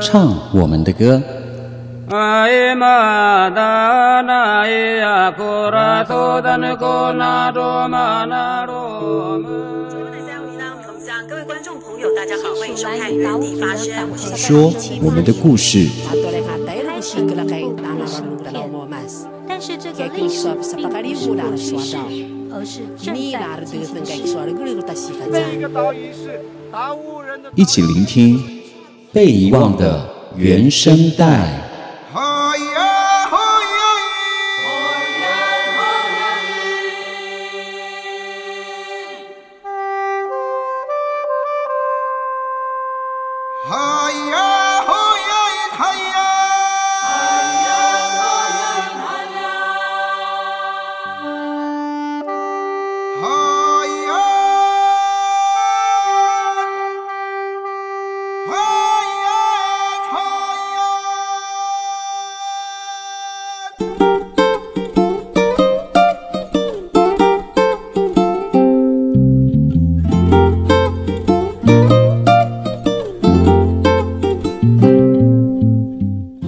唱我们的歌。各位观众朋友，大家好，欢迎收看《原地发声》，说我们的故事。但是这个历史并不是故事，而是正在进行的。一起聆听被遗忘的原声带。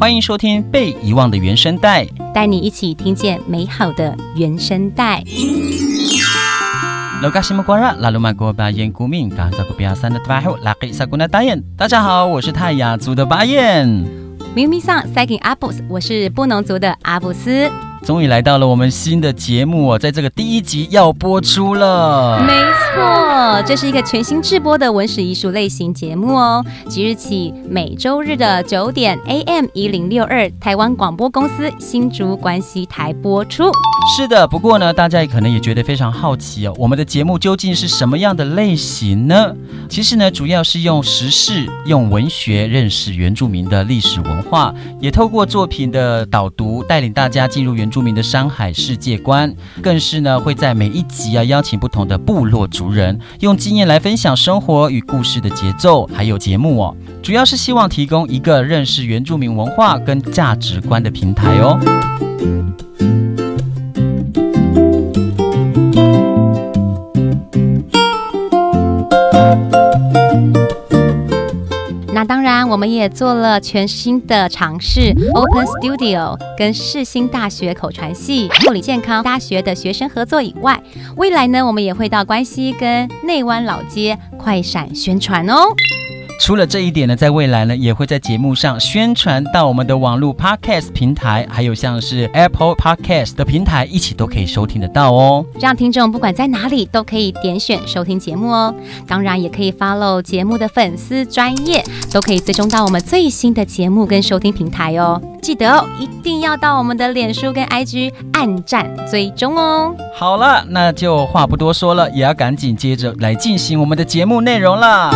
欢迎收听《被遗忘的原声带》，带你一起听见美好的原声带。大家好，我是泰雅族的巴彦。咪咪桑塞给阿布斯，我是布农族的阿布斯。终于来到了我们新的节目哦，在这个第一集要播出了。没错，这是一个全新制播的文史艺术类型节目哦。即日起每周日的九点 AM 一零六二，台湾广播公司新竹关西台播出。是的，不过呢，大家也可能也觉得非常好奇哦，我们的节目究竟是什么样的类型呢？其实呢，主要是用时事、用文学认识原住民的历史文化，也透过作品的导读，带领大家进入原著名的山海世界观，更是呢会在每一集啊邀请不同的部落族人，用经验来分享生活与故事的节奏，还有节目哦，主要是希望提供一个认识原住民文化跟价值观的平台哦。当然，我们也做了全新的尝试，Open Studio 跟世新大学口传系、护理健康大学的学生合作以外，未来呢，我们也会到关西跟内湾老街快闪宣传哦。除了这一点呢，在未来呢，也会在节目上宣传到我们的网络 Podcast 平台，还有像是 Apple Podcast 的平台，一起都可以收听得到哦。让听众不管在哪里都可以点选收听节目哦。当然，也可以 follow 节目的粉丝专业，都可以追踪到我们最新的节目跟收听平台哦。记得哦，一定要到我们的脸书跟 IG 按赞追踪哦。好了，那就话不多说了，也要赶紧接着来进行我们的节目内容啦。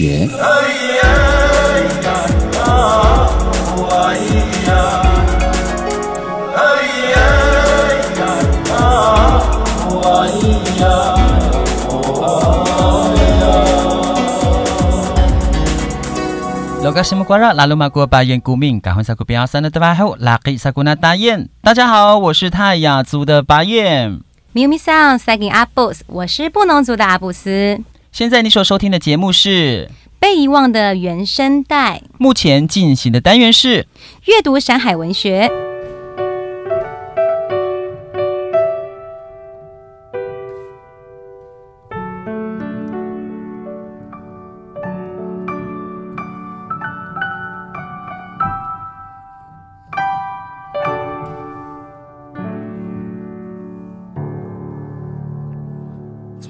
学。大家好，我是泰雅族的巴彦。咪咪桑塞给阿布斯，我是布农族的阿布斯。现在你所收听的节目是《被遗忘的原声带》，目前进行的单元是阅读山海文学。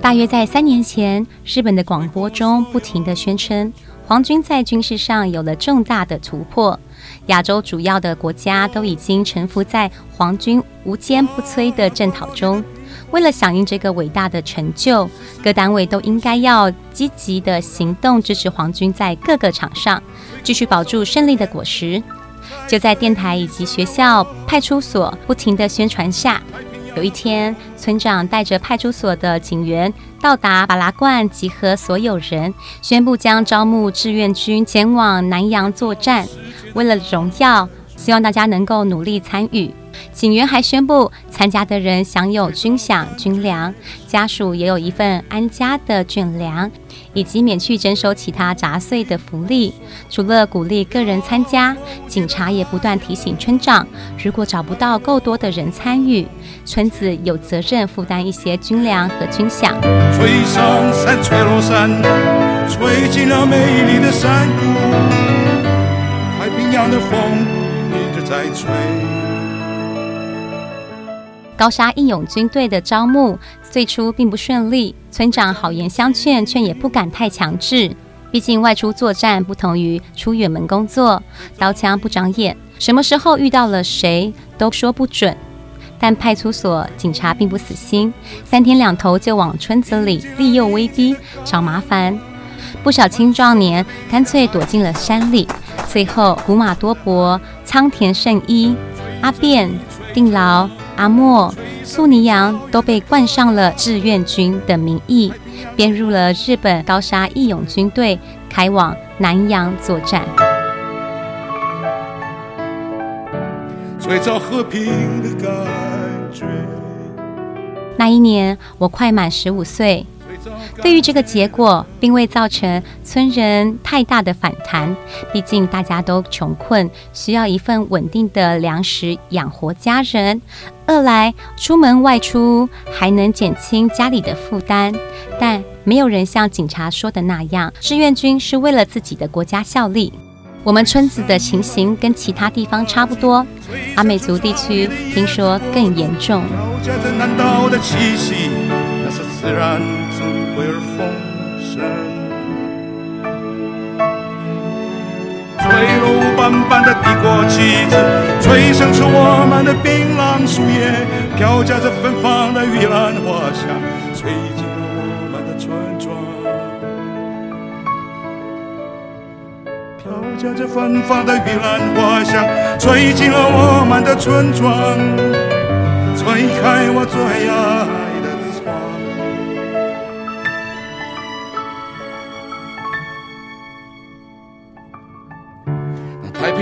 大约在三年前，日本的广播中不停地宣称，皇军在军事上有了重大的突破，亚洲主要的国家都已经臣服在皇军无坚不摧的战讨中。为了响应这个伟大的成就，各单位都应该要积极的行动，支持皇军在各个场上继续保住胜利的果实。就在电台以及学校、派出所不停的宣传下，有一天，村长带着派出所的警员到达巴拉罐，集合所有人，宣布将招募志愿军前往南洋作战。为了荣耀，希望大家能够努力参与。警员还宣布，参加的人享有军饷、军粮，家属也有一份安家的军粮，以及免去征收其他杂碎的福利。除了鼓励个人参加，警察也不断提醒村长，如果找不到够多的人参与，村子有责任负担一些军粮和军饷。吹上山，吹落山，吹进了美丽的山谷，太平洋的风一直在吹。高砂义勇军队的招募最初并不顺利，村长好言相劝，却也不敢太强制。毕竟外出作战不同于出远门工作，刀枪不长眼，什么时候遇到了谁都说不准。但派出所警察并不死心，三天两头就往村子里利诱威逼，找麻烦。不少青壮年干脆躲进了山里。最后，古马多伯、仓田胜一、阿变、定劳。阿莫、苏尼扬都被冠上了志愿军的名义，编入了日本高沙义勇军队，开往南洋作战。最早和平的感觉。那一年，我快满十五岁。对于这个结果，并未造成村人太大的反弹。毕竟大家都穷困，需要一份稳定的粮食养活家人。二来，出门外出还能减轻家里的负担。但没有人像警察说的那样，志愿军是为了自己的国家效力。我们村子的情形跟其他地方差不多，阿美族地区听说更严重。而丰盛，吹落斑斑的帝国旗帜，吹响出我们的槟榔树叶，飘夹着芬芳的玉兰花香，吹进了我们的村庄。飘夹着芬芳的玉兰花香，吹进了我们的村庄，吹开我最爱。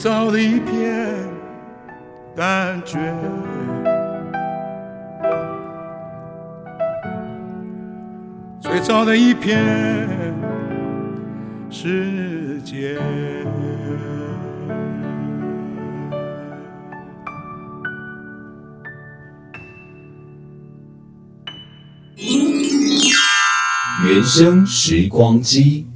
最早的一片感觉，最早的一片世界。原声时光机。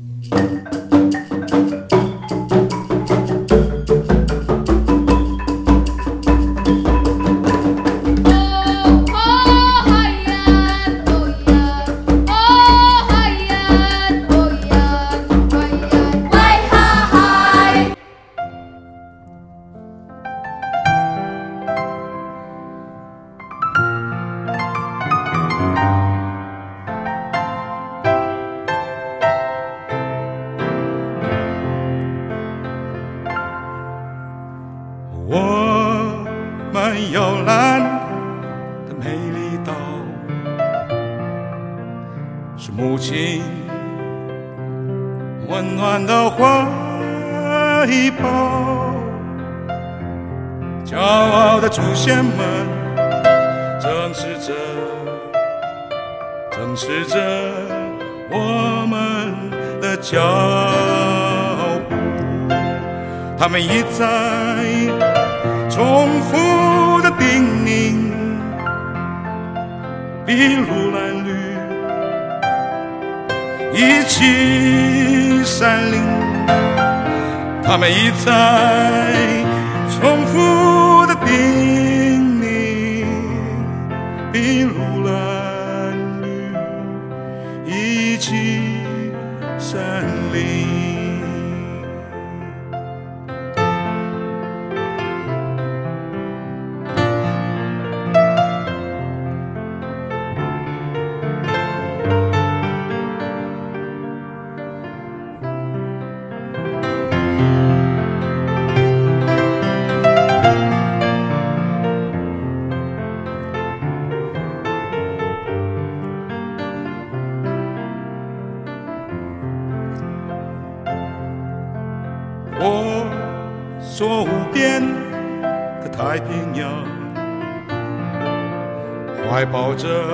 chamar. 着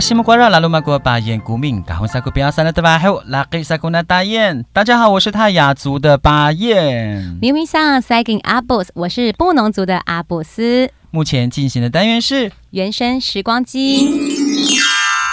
西木瓜拉拉鲁马国巴彦古敏，嘎红萨古比亚三的德巴后，拉给萨古纳大彦。大家好，我是泰雅族的巴彦。明明上塞给阿布斯，我是布农族的阿布斯。目前进行的单元是原声时光机。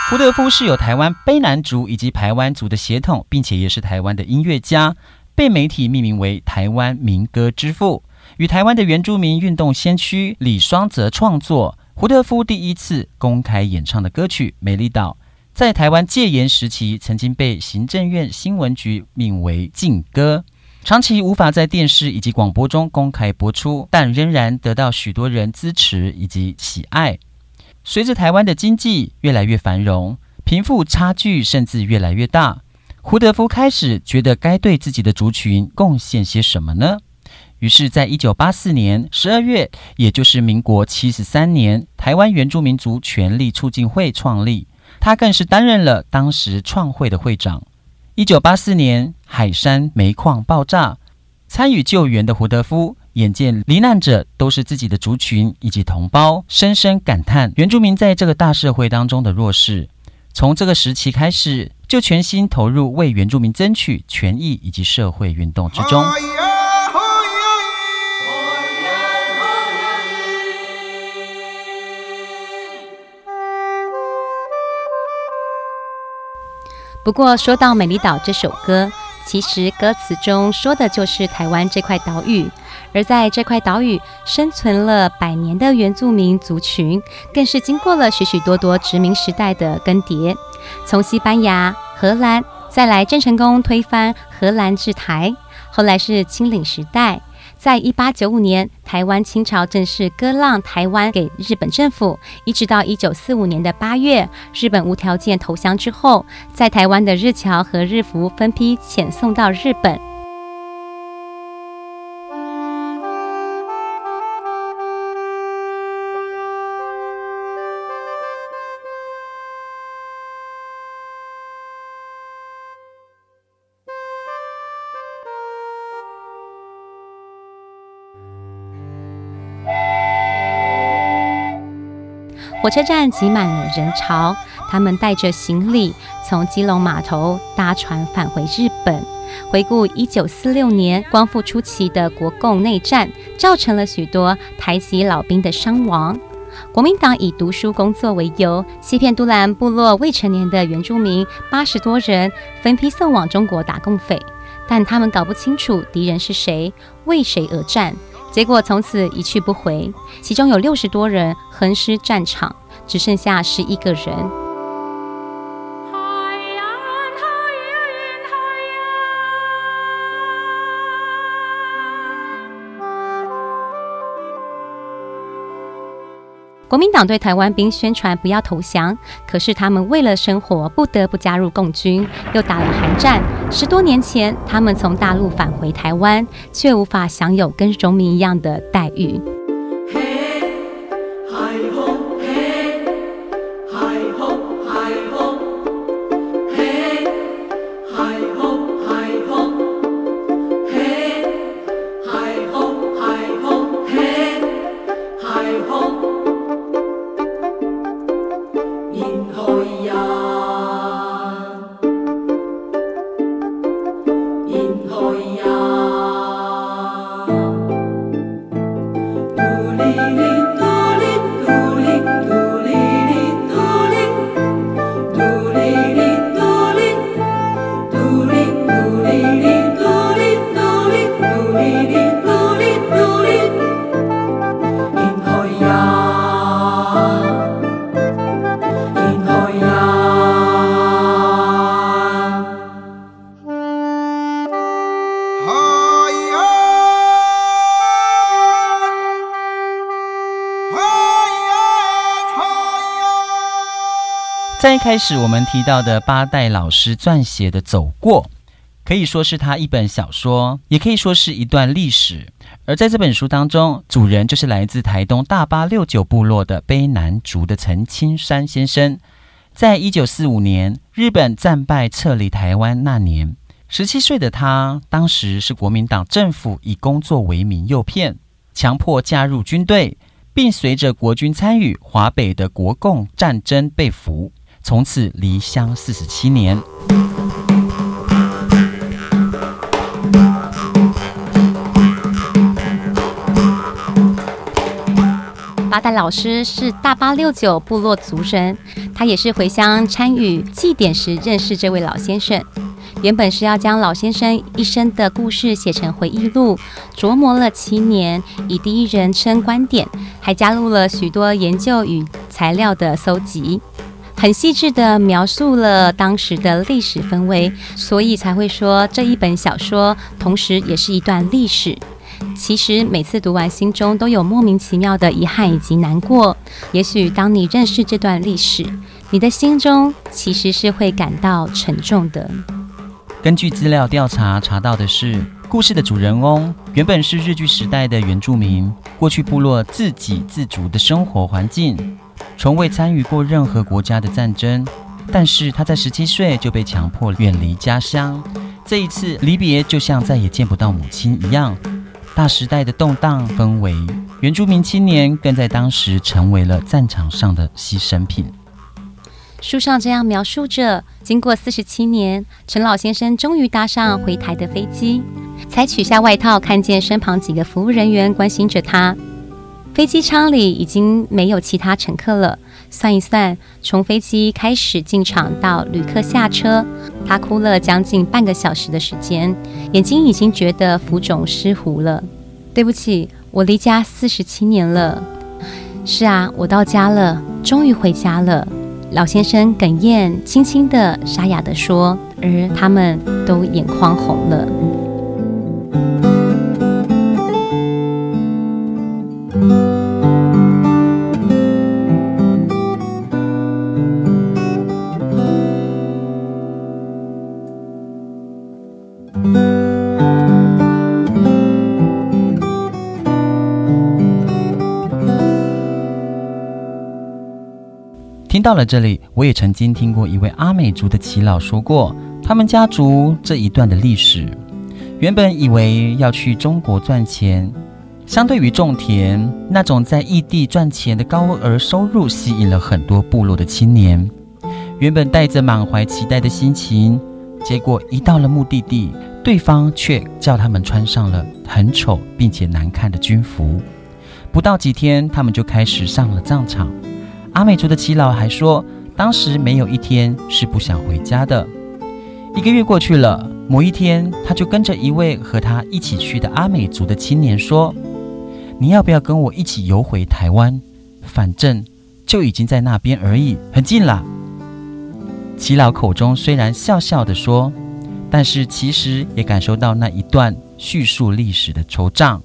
胡德夫是有台湾卑南族以及台湾族的血统，并且也是台湾的音乐家，被媒体命名为台湾民歌之父，与台湾的原住民运动先驱李双泽创作。胡德夫第一次公开演唱的歌曲《美丽岛》，在台湾戒严时期曾经被行政院新闻局命为禁歌，长期无法在电视以及广播中公开播出，但仍然得到许多人支持以及喜爱。随着台湾的经济越来越繁荣，贫富差距甚至越来越大，胡德夫开始觉得该对自己的族群贡献些什么呢？于是，在一九八四年十二月，也就是民国七十三年，台湾原住民族权利促进会创立，他更是担任了当时创会的会长。一九八四年，海山煤矿爆炸，参与救援的胡德夫眼见罹难者都是自己的族群以及同胞，深深感叹原住民在这个大社会当中的弱势，从这个时期开始，就全心投入为原住民争取权益以及社会运动之中。不过，说到《美丽岛》这首歌，其实歌词中说的就是台湾这块岛屿。而在这块岛屿生存了百年的原住民族群，更是经过了许许多多殖民时代的更迭。从西班牙、荷兰，再来郑成功推翻荷兰治台，后来是清领时代。在一八九五年，台湾清朝正式割让台湾给日本政府，一直到一九四五年的八月，日本无条件投降之后，在台湾的日侨和日服分批遣送到日本。火车站挤满了人潮，他们带着行李从基隆码头搭船返回日本。回顾一九四六年光复初期的国共内战，造成了许多台籍老兵的伤亡。国民党以读书工作为由，欺骗都兰部落未成年的原住民八十多人，分批送往中国打共匪。但他们搞不清楚敌人是谁，为谁而战。结果从此一去不回，其中有六十多人横尸战场，只剩下十一个人。国民党对台湾兵宣传不要投降，可是他们为了生活不得不加入共军，又打了韩战。十多年前，他们从大陆返回台湾，却无法享有跟荣民一样的待遇。在一开始我们提到的八代老师撰写的《走过》，可以说是他一本小说，也可以说是一段历史。而在这本书当中，主人就是来自台东大八六九部落的卑南族的陈青山先生。在一九四五年日本战败撤离台湾那年，十七岁的他，当时是国民党政府以工作为名诱骗，强迫加入军队，并随着国军参与华北的国共战争被俘。从此离乡四十七年。八代老师是大八六九部落族人，他也是回乡参与祭典时认识这位老先生。原本是要将老先生一生的故事写成回忆录，琢磨了七年，以第一人称观点，还加入了许多研究与材料的搜集。很细致地描述了当时的历史氛围，所以才会说这一本小说同时也是一段历史。其实每次读完，心中都有莫名其妙的遗憾以及难过。也许当你认识这段历史，你的心中其实是会感到沉重的。根据资料调查查到的是，故事的主人翁原本是日据时代的原住民，过去部落自给自足的生活环境。从未参与过任何国家的战争，但是他在十七岁就被强迫远离家乡。这一次离别就像再也见不到母亲一样。大时代的动荡氛围，原住民青年更在当时成为了战场上的牺牲品。书上这样描述着：经过四十七年，陈老先生终于搭上回台的飞机，才取下外套，看见身旁几个服务人员关心着他。飞机舱里已经没有其他乘客了。算一算，从飞机开始进场到旅客下车，他哭了将近半个小时的时间，眼睛已经觉得浮肿湿糊了。对不起，我离家四十七年了。是啊，我到家了，终于回家了。老先生哽咽，轻轻的、沙哑的说，而他们都眼眶红了。听到了这里，我也曾经听过一位阿美族的耆老说过，他们家族这一段的历史。原本以为要去中国赚钱，相对于种田那种在异地赚钱的高额收入，吸引了很多部落的青年。原本带着满怀期待的心情，结果一到了目的地，对方却叫他们穿上了很丑并且难看的军服。不到几天，他们就开始上了战场。阿美族的耆老还说，当时没有一天是不想回家的。一个月过去了，某一天，他就跟着一位和他一起去的阿美族的青年说：“你要不要跟我一起游回台湾？反正就已经在那边而已，很近了。”耆老口中虽然笑笑地说，但是其实也感受到那一段叙述历史的惆怅。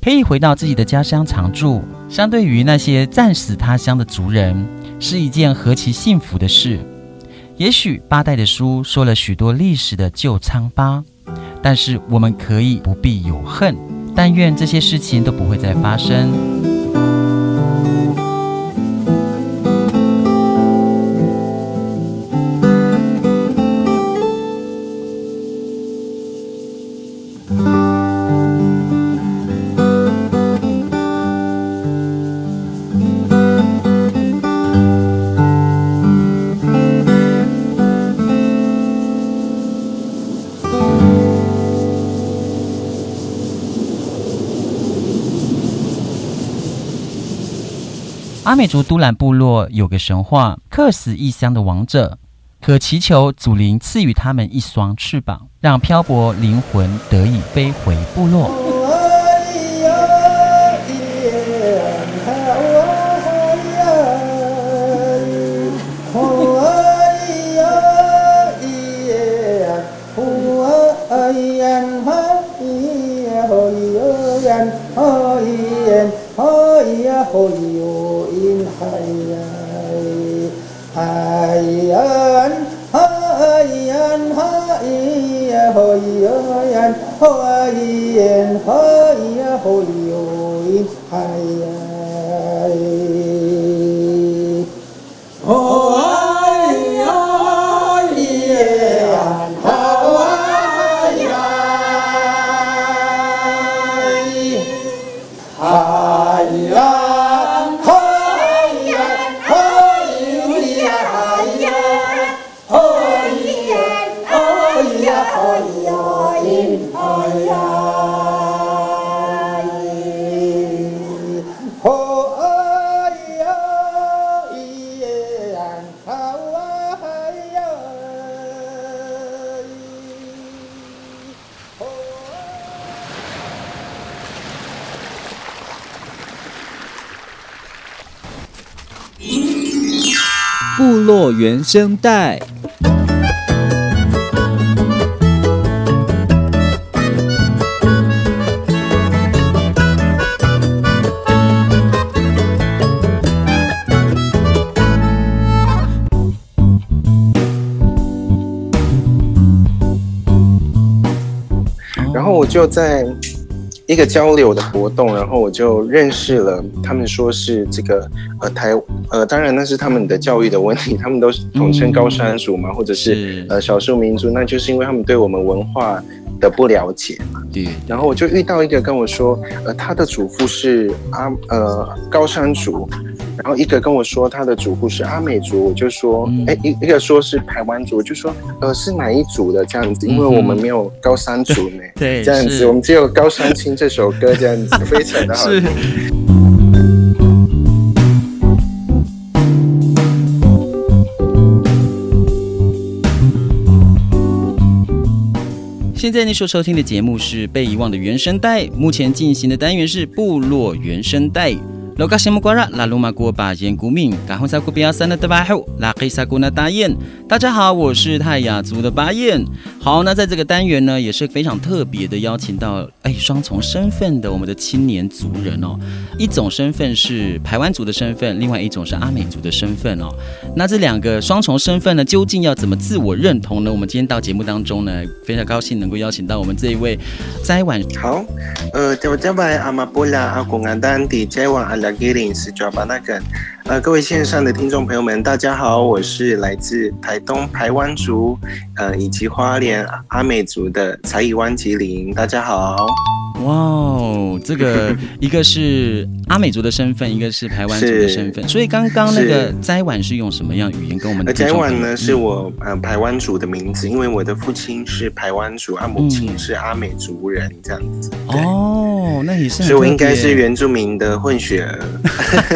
可以回到自己的家乡常住，相对于那些战死他乡的族人，是一件何其幸福的事。也许八代的书说了许多历史的旧疮疤，但是我们可以不必有恨，但愿这些事情都不会再发生。阿美族都兰部落有个神话：客死异乡的亡者，可祈求祖灵赐予他们一双翅膀，让漂泊灵魂得以飞回部落。部落原声带。然后我就在。一个交流的活动，然后我就认识了。他们说是这个呃台呃，当然那是他们的教育的问题，他们都统称高山族嘛，或者是呃少数民族，那就是因为他们对我们文化的不了解嘛。对。然后我就遇到一个跟我说，呃，他的祖父是阿呃高山族，然后一个跟我说他的祖父是阿美族，我就说，哎、嗯，一一个说是台湾族，我就说，呃，是哪一族的这样子？因为我们没有高山族呢，嗯、对，这样子，我们只有高山青这首歌这样子，非常的好听。现在你所收听的节目是《被遗忘的原声带》，目前进行的单元是部落原声带。老嘎西木瓜拉拉鲁马古巴彦古敏，嘎洪萨古比亚三的德巴后，拉黑萨古纳大雁。大家好，我是泰雅族的巴彦。好，那在这个单元呢，也是非常特别的邀请到哎双重身份的我们的青年族人哦。一种身份是排湾族的身份，另外一种是阿美族的身份哦。那这两个双重身份呢，究竟要怎么自我认同呢？我们今天到节目当中呢，非常高兴能够邀请到我们这一位斋晚。好，呃，叫叫拜阿玛波拉阿公阿丹迪斋晚阿拉。是抓巴那个，呃，各位线上的听众朋友们，大家好，我是来自台东台湾族，呃，以及花莲阿美族的才艺湾吉林，大家好。哇哦，这个 一个是阿美族的身份，一个是台湾族的身份，所以刚刚那个斋晚是用什么样语言跟我们的？斋晚呢是我呃台湾族的名字，因为我的父亲是台湾族，啊母亲是阿美族人，这样子。哦，那也是，所以我应该是原住民的混血儿。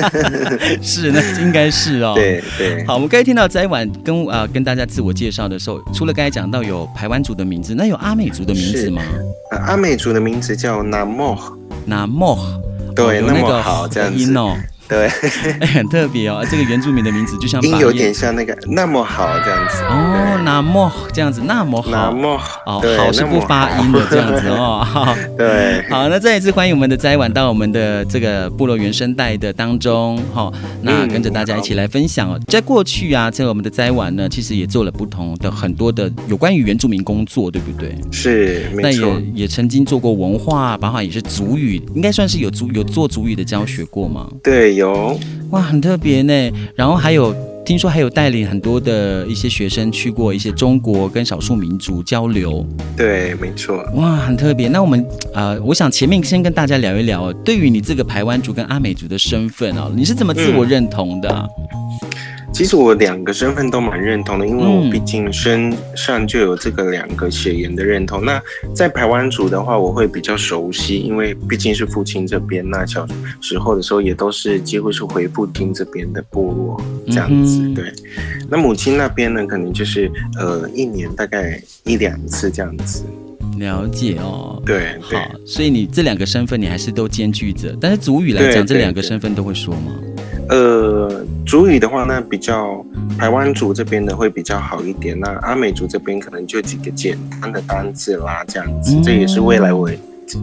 是，那应该是哦。对对。好，我们刚才听到在晚跟啊、呃、跟大家自我介绍的时候，除了刚才讲到有排湾族的名字，那有阿美族的名字吗？呃、阿美族的名字叫。南莫，南莫，对，那么好，这样子。对，很特别哦。这个原住民的名字就像音有点像那个那么好这样子哦，那么这样子那么好，那么好，好是不发音的这样子哦。对，好，那再一次欢迎我们的斋晚到我们的这个部落原生带的当中，哈，那跟着大家一起来分享哦。在过去啊，在我们的斋晚呢，其实也做了不同的很多的有关于原住民工作，对不对？是，没错。那也也曾经做过文化，包括也是族语，应该算是有族有做族语的教学过吗？对。有哇，很特别呢。然后还有听说还有带领很多的一些学生去过一些中国跟少数民族交流。对，没错。哇，很特别。那我们啊、呃，我想前面先跟大家聊一聊，对于你这个台湾族跟阿美族的身份啊，你是怎么自我认同的？嗯其实我两个身份都蛮认同的，因为我毕竟身上就有这个两个血缘的认同。嗯、那在台湾族的话，我会比较熟悉，因为毕竟是父亲这边。那小时候的时候也都是几乎是回父亲这边的部落这样子。嗯、对，那母亲那边呢，可能就是呃一年大概一两次这样子。了解哦。对，对好，所以你这两个身份你还是都兼具着。但是族语来讲，这两个身份都会说吗？呃，主语的话，呢比较台湾族这边的会比较好一点。那阿美族这边可能就几个简单的单字啦，这样子，这也是未来我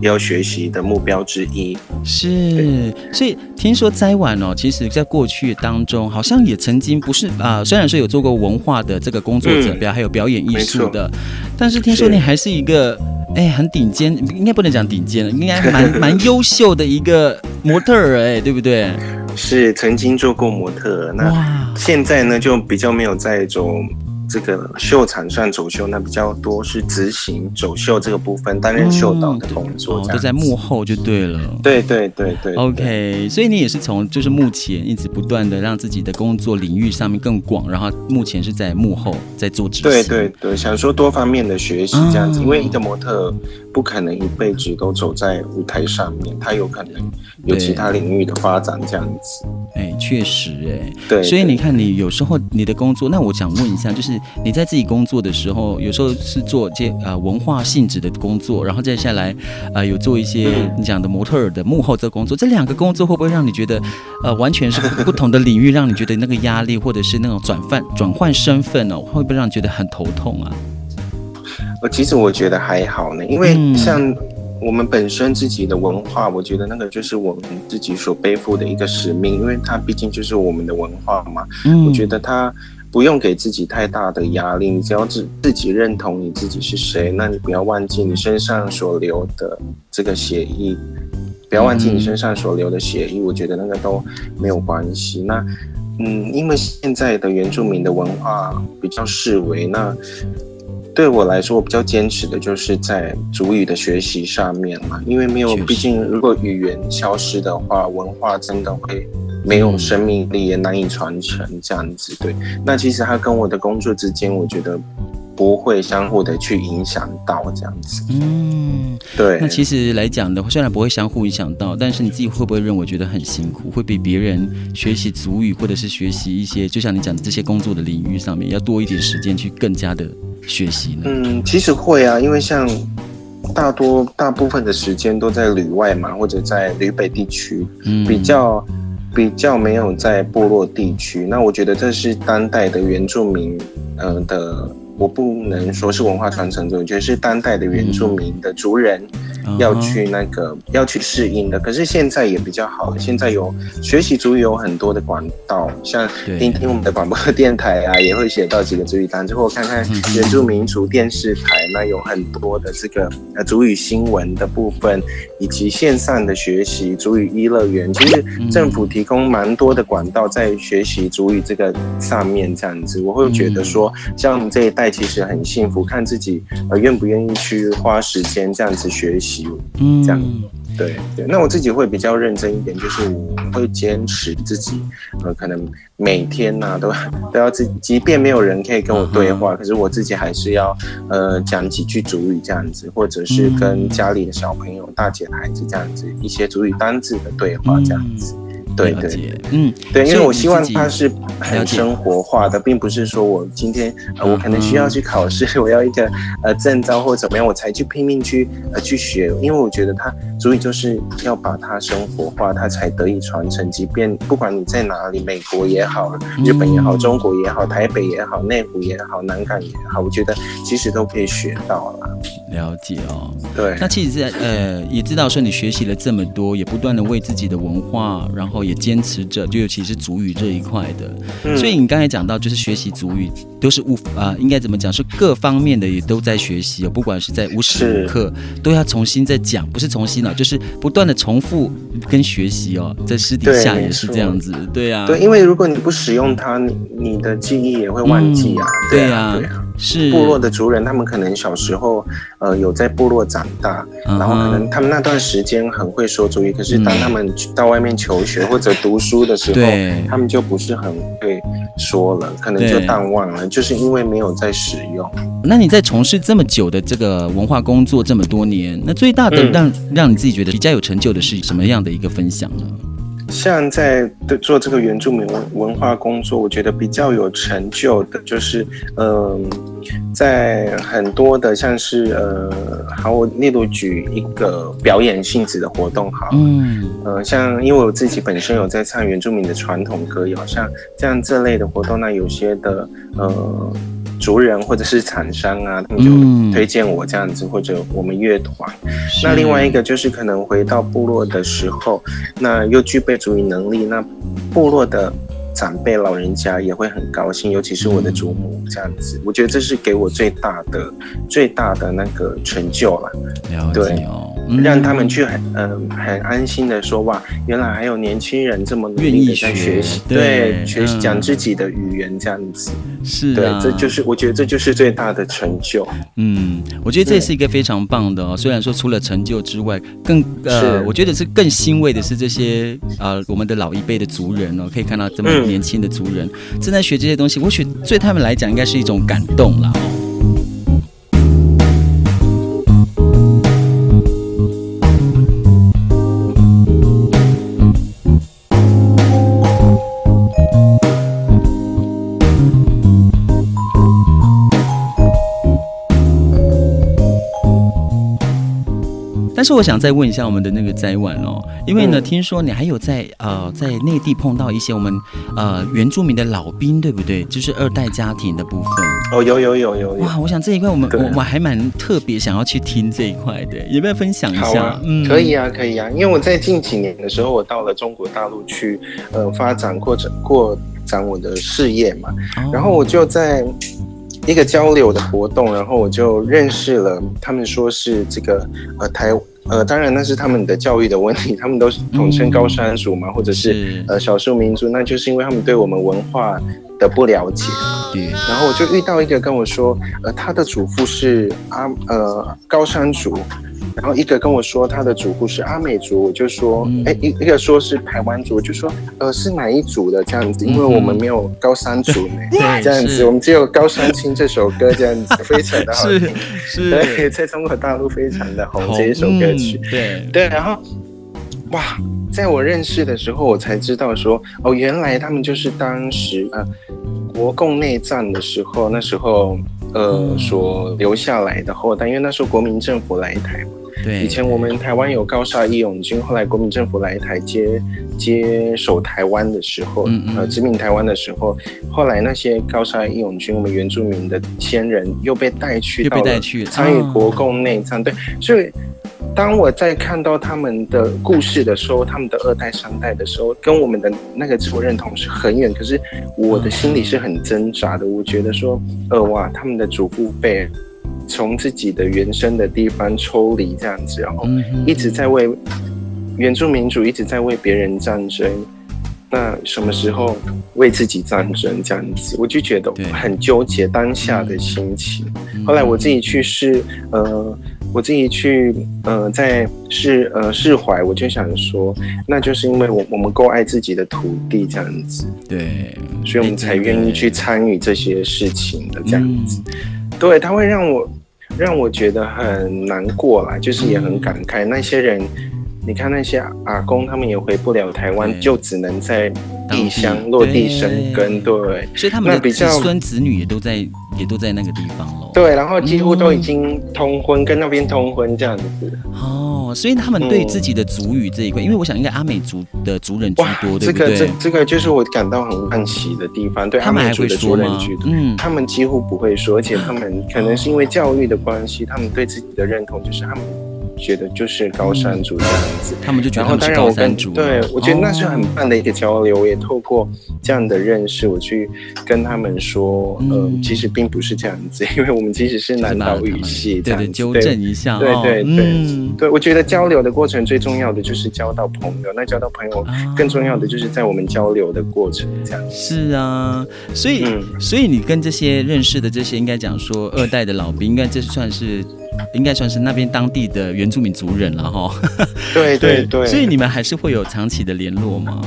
要学习的目标之一。是，所以听说斋晚哦，其实在过去当中，好像也曾经不是啊、呃，虽然说有做过文化的这个工作者，表、嗯、还有表演艺术的，但是听说你还是一个哎很顶尖，应该不能讲顶尖了，应该蛮 蛮优秀的一个模特儿哎，对不对？是曾经做过模特，那现在呢就比较没有在走这个秀场算走秀，那比较多是执行走秀这个部分，担任秀导的工作，都在幕后就对了。对对对对。OK，所以你也是从就是目前一直不断的让自己的工作领域上面更广，然后目前是在幕后在做执行。对对对，想说多方面的学习这样子，因为一个模特。不可能一辈子都走在舞台上面，他有可能有其他领域的发展这样子。哎，确实哎，对。所以你看，你有时候你的工作，那我想问一下，就是你在自己工作的时候，有时候是做这呃文化性质的工作，然后接下来呃有做一些你讲的模特儿的幕后这工作，这两个工作会不会让你觉得呃完全是不同的领域，让你觉得那个压力，或者是那种转换转换身份哦，会不会让你觉得很头痛啊？呃，其实我觉得还好呢，因为像我们本身自己的文化，我觉得那个就是我们自己所背负的一个使命，因为它毕竟就是我们的文化嘛。嗯，我觉得它不用给自己太大的压力，你只要自自己认同你自己是谁，那你不要忘记你身上所流的这个血液，不要忘记你身上所流的血液，我觉得那个都没有关系。那嗯，因为现在的原住民的文化比较示威，那。对我来说，我比较坚持的就是在主语的学习上面嘛，因为没有，毕竟如果语言消失的话，文化真的会没有生命力，也难以传承这样子。对，那其实它跟我的工作之间，我觉得。不会相互的去影响到这样子，嗯，对。那其实来讲的话，虽然不会相互影响到，但是你自己会不会认为觉得很辛苦？会比别人学习族语或者是学习一些，就像你讲的这些工作的领域上面，要多一点时间去更加的学习呢？嗯，其实会啊，因为像大多大部分的时间都在旅外嘛，或者在旅北地区，嗯，比较比较没有在部落地区。那我觉得这是当代的原住民，嗯、呃、的。我不能说是文化传承者，我觉得是当代的原住民的族人要去那个、uh. 要去适应的。可是现在也比较好，现在有学习主语有很多的管道，像听听我们的广播电台啊，也会写到几个主语单。之后看看原住民族电视台，那有很多的这个呃主语新闻的部分，以及线上的学习主语一乐园。其实政府提供蛮多的管道在学习主语这个上面，这样子我会觉得说，像我们这一代。其实很幸福，看自己呃愿不愿意去花时间这样子学习，嗯，这样对对。那我自己会比较认真一点，就是我会坚持自己，呃，可能每天呐、啊、都都要自己，即便没有人可以跟我对话，可是我自己还是要呃讲几句主语这样子，或者是跟家里的小朋友、大姐孩子这样子一些主语单字的对话这样子。对对，嗯，对，因为我希望它是很生活化的，并不是说我今天呃，我可能需要去考试，我要一个呃证照或怎么样，我才去拼命去呃去学，因为我觉得它所以就是要把它生活化，它才得以传承。即便不管你在哪里，美国也好，日本也好，中国也好，台北也好，内湖也好，南港也好，我觉得其实都可以学到了。了解哦，对，那其实在呃也知道说你学习了这么多，也不断的为自己的文化，然后。也坚持着，就尤其是主语这一块的，嗯、所以你刚才讲到，就是学习主语都是无啊，应该怎么讲？是各方面的也都在学习哦，不管是在无时无刻都要重新再讲，不是重新了，就是不断的重复跟学习哦，在私底下也是这样子，对啊，对，因为如果你不使用它，你你的记忆也会忘记啊，嗯、对啊，对啊。是。部落的族人，他们可能小时候，呃，有在部落长大，嗯、然后可能他们那段时间很会说族语，可是当他们到外面求学或者读书的时候，嗯、他们就不是很会说了，可能就淡忘了，就是因为没有在使用。那你在从事这么久的这个文化工作这么多年，那最大的让、嗯、让你自己觉得比较有成就的是什么样的一个分享呢？像在做这个原住民文文化工作，我觉得比较有成就的，就是嗯、呃，在很多的像是呃，好，我例如举一个表演性质的活动，好，嗯，呃，像因为我自己本身有在唱原住民的传统歌谣，像这样这类的活动，那有些的呃。族人或者是厂商啊，他们就推荐我这样子，嗯、或者我们乐团。那另外一个就是可能回到部落的时候，那又具备族语能力，那部落的长辈老人家也会很高兴，尤其是我的祖母这样子。嗯、我觉得这是给我最大的、最大的那个成就了。了解哦。让他们去很嗯、呃、很安心的说，哇，原来还有年轻人这么努力的在学习，对，学习讲自己的语言这样子，是、啊，对，这就是我觉得这就是最大的成就。嗯，我觉得这是一个非常棒的哦。虽然说除了成就之外，更呃，我觉得是更欣慰的是这些呃我们的老一辈的族人哦，可以看到这么年轻的族人、正在学这些东西，或许对他们来讲应该是一种感动了。但是我想再问一下我们的那个宰婉哦，因为呢，听说你还有在呃在内地碰到一些我们呃原住民的老兵，对不对？就是二代家庭的部分。哦，有有有有有。哇，我想这一块我们我我还蛮特别想要去听这一块的，有没有分享一下？啊、嗯，可以啊，可以啊。因为我在近几年的时候，我到了中国大陆去呃发展扩展扩展我的事业嘛，哦、然后我就在。一个交流的活动，然后我就认识了。他们说是这个呃台呃，当然那是他们的教育的问题，他们都是统称高山族嘛，嗯、或者是呃少数民族，那就是因为他们对我们文化的不了解。对。然后我就遇到一个跟我说，呃，他的祖父是阿呃高山族。然后一个跟我说他的祖父是阿美族，我就说，哎、嗯，一一个说是台湾族，我就说，呃，是哪一组的？这样子？因为我们没有高山族呢，嗯、这样子，我们只有高山青这首歌这样子，非常的好听，是，在中国大陆非常的红这一首歌曲，嗯、对。对，然后，哇，在我认识的时候，我才知道说，哦，原来他们就是当时啊、呃，国共内战的时候，那时候呃所留下来的后代，因为那时候国民政府来台嘛。对，以前我们台湾有高沙义勇军，后来国民政府来台接接手台湾的时候，嗯嗯呃，殖民台湾的时候，后来那些高沙义勇军，我们原住民的先人又被带去到了参与国共内战。对，所以当我在看到他们的故事的时候，他们的二代三代的时候，跟我们的那个自我认同是很远，可是我的心里是很挣扎的。我觉得说，呃，哇，他们的祖父辈。从自己的原生的地方抽离这样子，然后一直在为原住民主，一直在为别人战争。那什么时候为自己战争这样子？我就觉得很纠结当下的心情。后来我自己去试，呃，我自己去，呃，在释，呃，释怀。我就想说，那就是因为我我们够爱自己的土地这样子，对，所以我们才愿意去参与这些事情的这样子。对，他会让我。让我觉得很难过啦，就是也很感慨。那些人，你看那些阿公，他们也回不了台湾，就只能在异乡落地生根。对，所以他们的子孙子女也都在，也都在那个地方喽。对，然后几乎都已经通婚，跟那边通婚这样子。哦，所以他们对自己的族语这一块，因为我想应该阿美族的族人居多，对不对？这个这这个就是我感到很惋惜的地方。对，阿美族的族人居多，嗯，他们几乎不会说，而且他们可能是因为教育的关系，他们对自己的认同就是他们。觉得就是高山族这样子，他们就觉得他们是高山族。对，我觉得那是很棒的一个交流。我也透过这样的认识，我去跟他们说，呃，其实并不是这样子，因为我们其实是南岛语系，这样纠正一下。对对对，对，我觉得交流的过程最重要的就是交到朋友，那交到朋友更重要的就是在我们交流的过程这样。是啊，所以所以你跟这些认识的这些，应该讲说二代的老兵，应该这算是。应该算是那边当地的原住民族人了哈。对对对，所以你们还是会有长期的联络吗？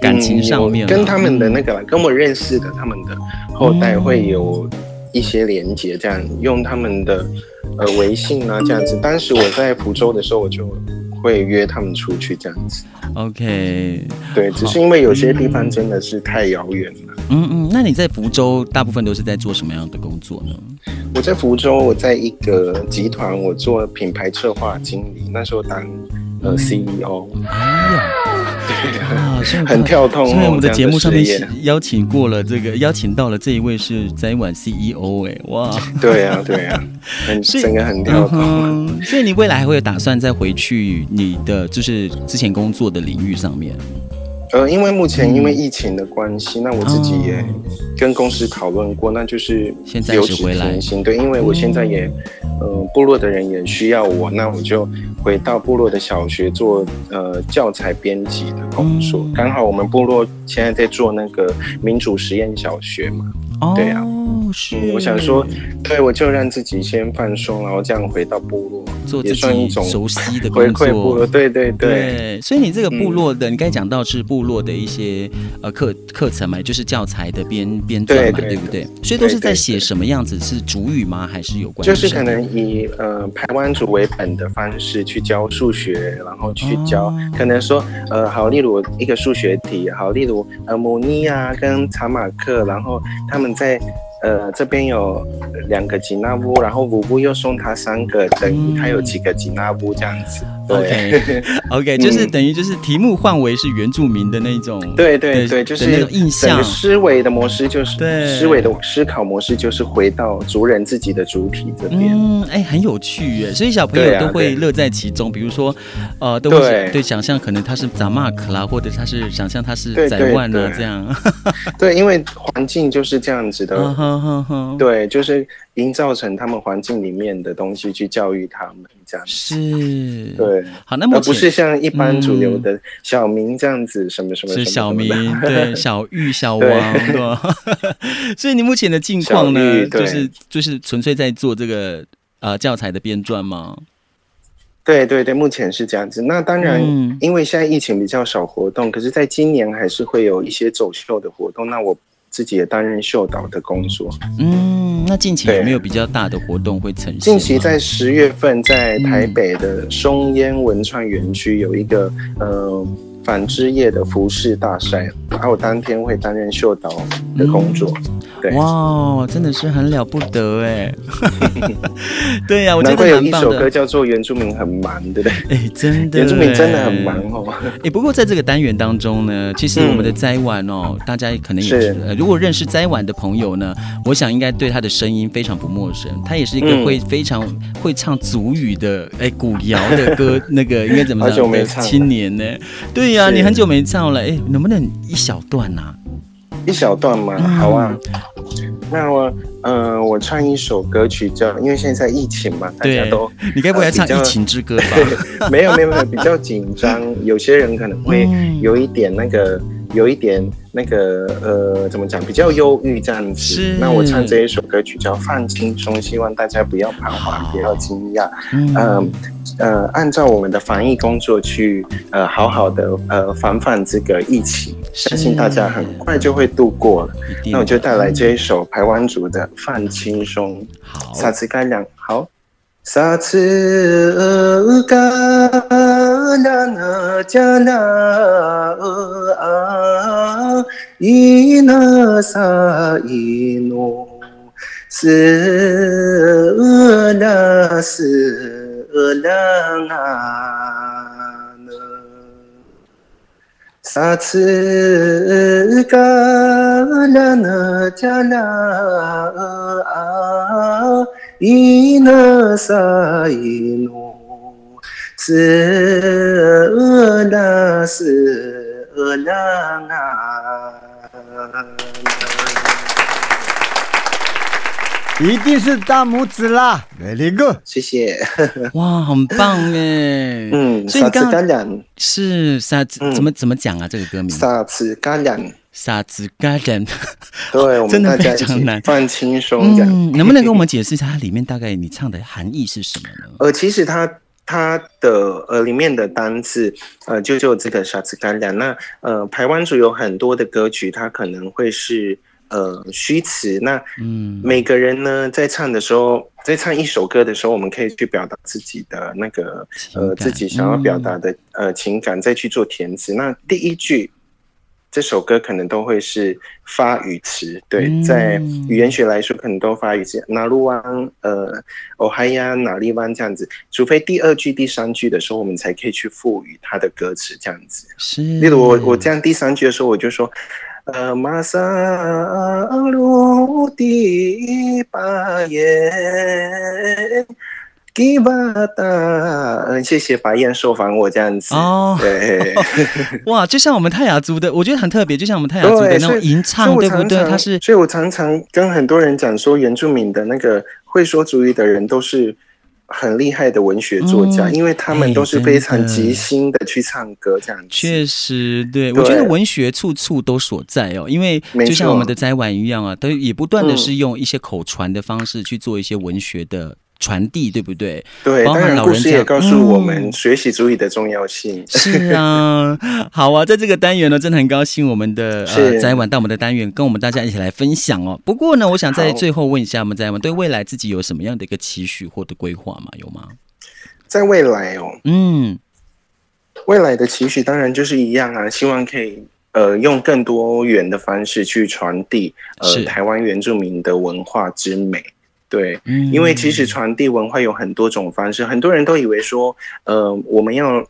感情上面、嗯、跟他们的那个，跟我认识的他们的后代会有一些连接，这样用他们的呃微信啊这样子。当时我在福州的时候，我就会约他们出去这样子。OK，对，只是因为有些地方真的是太遥远了。嗯嗯，那你在福州大部分都是在做什么样的工作呢？我在福州，我在一个集团，我做品牌策划经理，那时候当呃 CEO。哎呀，对 啊，很跳动。所以我们的节目上面邀请过了这个，邀请到了这一位是在晚 CEO 哎，哇，对呀对呀，很整个很跳动。所以你未来还会有打算再回去你的就是之前工作的领域上面？呃，因为目前因为疫情的关系，嗯、那我自己也跟公司讨论过，那就是留职停薪。对，因为我现在也，呃，部落的人也需要我，那我就回到部落的小学做呃教材编辑的工作。嗯、刚好我们部落现在在做那个民主实验小学嘛，哦、对呀、啊。是、嗯，我想说，对，我就让自己先放松，然后这样回到部落，做自己熟悉的工作。对对对，对。所以你这个部落的，嗯、你刚才讲到是部落的一些呃课课程嘛，就是教材的编编撰嘛，对不对？所以都是在写什么样子？是主语吗？还是有关？就是可能以呃台湾族为本的方式去教数学，然后去教，哦、可能说呃好，例如一个数学题，好，例如呃母尼啊跟查马克，然后他们在。呃，这边有两个吉纳布，然后五布又送他三个，等于他有几个吉纳布这样子。对，OK，就是等于就是题目换为是原住民的那种。对对对，就是那种印象。思维的模式就是，对，思维的思考模式就是回到族人自己的主体这边。嗯，哎，很有趣耶，所以小朋友都会乐在其中。比如说，呃，都会对想象可能他是扎马克啦，或者他是想象他是宰万啊这样。对，因为环境就是这样子的。对，就是营造成他们环境里面的东西去教育他们，这样是，对对，好，那么不是像一般主流的小明这样子，什么什么，什么，是小明，对，小玉、小王，对。所以你目前的境况呢，就是就是纯粹在做这个呃教材的编撰吗？对对对，目前是这样子。那当然，因为现在疫情比较少活动，可是在今年还是会有一些走秀的活动。那我。自己也担任秀导的工作。嗯，那近期有没有比较大的活动会呈现？近期在十月份，在台北的松烟文创园区有一个呃纺织业的服饰大赛，然后我当天会担任秀导的工作。嗯哇，真的是很了不得哎！对呀、啊，我觉得有一首歌叫做《原住民很忙》，对不对？哎，真的，原住民真的很忙哦。哎，不过在这个单元当中呢，其实我们的摘婉哦，嗯、大家可能也是，如果认识摘婉的朋友呢，我想应该对他的声音非常不陌生。他也是一个会非常会唱族语的哎古谣的歌，那个应该怎么讲？青年呢？对呀、啊，你很久没唱了，哎，能不能一小段啊？一小段嘛？好啊。那我，嗯、呃，我唱一首歌曲叫，因为现在疫情嘛，大家都，你该不会唱《疫情之歌》吧？没有没有没有，比较紧张，有些人可能会有一点那个，有一点那个，呃，怎么讲，比较忧郁这样子。那我唱这一首歌曲叫《放轻松》，希望大家不要彷徨，不要惊讶。嗯。呃呃，按照我们的防疫工作去，呃，好好的呃防范这个疫情，相信大家很快就会度过了。那我就带来这一首台湾族的《放轻松》。好，下次该亮，好，萨兹嘎亮那加那啊，伊那萨伊诺斯那斯。呃啦啊呢，萨次嘎啦那加啦啊，伊那萨伊努，斯那斯啦啊。一定是大拇指啦，Very good，谢谢。哇，很棒哎。嗯，所以刚刚是啥子？怎么怎么讲啊？这个歌名？啥子感染？啥子感染？对，真的非常难。放轻松，这样。嗯，能不能跟我们解释一下它里面大概你唱的含义是什么呢？呃，其实它它的呃里面的单字呃就就这个沙子干粮。那呃台湾族有很多的歌曲，它可能会是。呃，虚词。那嗯，每个人呢，在唱的时候，在唱一首歌的时候，我们可以去表达自己的那个呃，自己想要表达的呃情感，再去做填词。那第一句，这首歌可能都会是发语词，对，在语言学来说，可能都发语词。哪路湾，呃，哦嗨呀，哪里湾这样子。除非第二句、第三句的时候，我们才可以去赋予它的歌词这样子。是，例如我我这样第三句的时候，我就说。呃，马萨鲁迪巴耶吉巴达，嗯，谢谢白燕受访我这样子哦，对，哇，就像我们泰雅族的，我觉得很特别，就像我们泰雅族的那种吟唱，对不对？他是，所以我常常跟很多人讲说，原住民的那个会说族语的人都是。很厉害的文学作家，嗯、因为他们都是非常即兴的去唱歌，这样子。确实，对，对我觉得文学处处都所在哦，因为就像我们的摘婉一样啊，都也不断的是用一些口传的方式去做一些文学的。传递对不对？对，当然故事也告诉我们学习主义的重要性。嗯、是啊，好啊，在这个单元呢，真的很高兴我们的呃摘婉到我们的单元，跟我们大家一起来分享哦。不过呢，我想在最后问一下我们摘婉，对未来自己有什么样的一个期许或者规划吗？有吗？在未来哦，嗯，未来的期许当然就是一样啊，希望可以呃用更多元的方式去传递呃台湾原住民的文化之美。对，因为其实传递文化有很多种方式，很多人都以为说，呃，我们要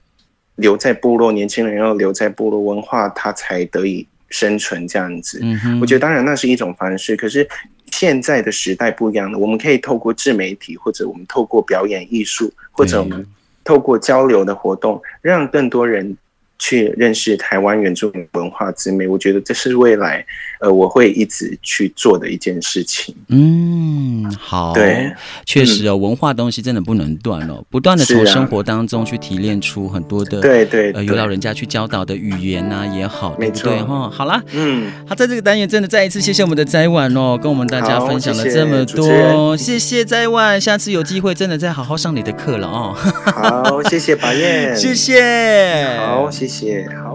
留在部落，年轻人要留在部落，文化它才得以生存这样子。嗯，我觉得当然那是一种方式，可是现在的时代不一样了，我们可以透过自媒体，或者我们透过表演艺术，或者我们透过交流的活动，让更多人去认识台湾原住民文化之美，我觉得这是未来，呃，我会一直去做的一件事情。嗯，好，对，确实哦，文化东西真的不能断哦，不断的从生活当中去提炼出很多的，对对，呃，有老人家去教导的语言呐也好，对不对哈？好啦，嗯，好，在这个单元真的再一次谢谢我们的斋晚哦，跟我们大家分享了这么多，谢谢斋晚，下次有机会真的再好好上你的课了哦。好，谢谢白燕，谢谢，好，谢谢，好。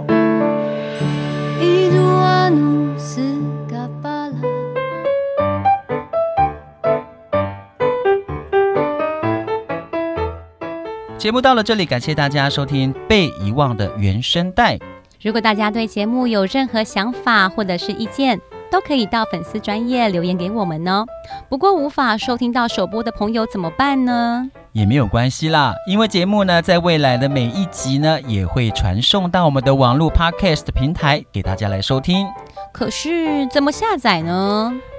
节目到了这里，感谢大家收听《被遗忘的原声带》。如果大家对节目有任何想法或者是意见，都可以到粉丝专业留言给我们哦。不过无法收听到首播的朋友怎么办呢？也没有关系啦，因为节目呢，在未来的每一集呢，也会传送到我们的网络 Podcast 平台给大家来收听。可是怎么下载呢？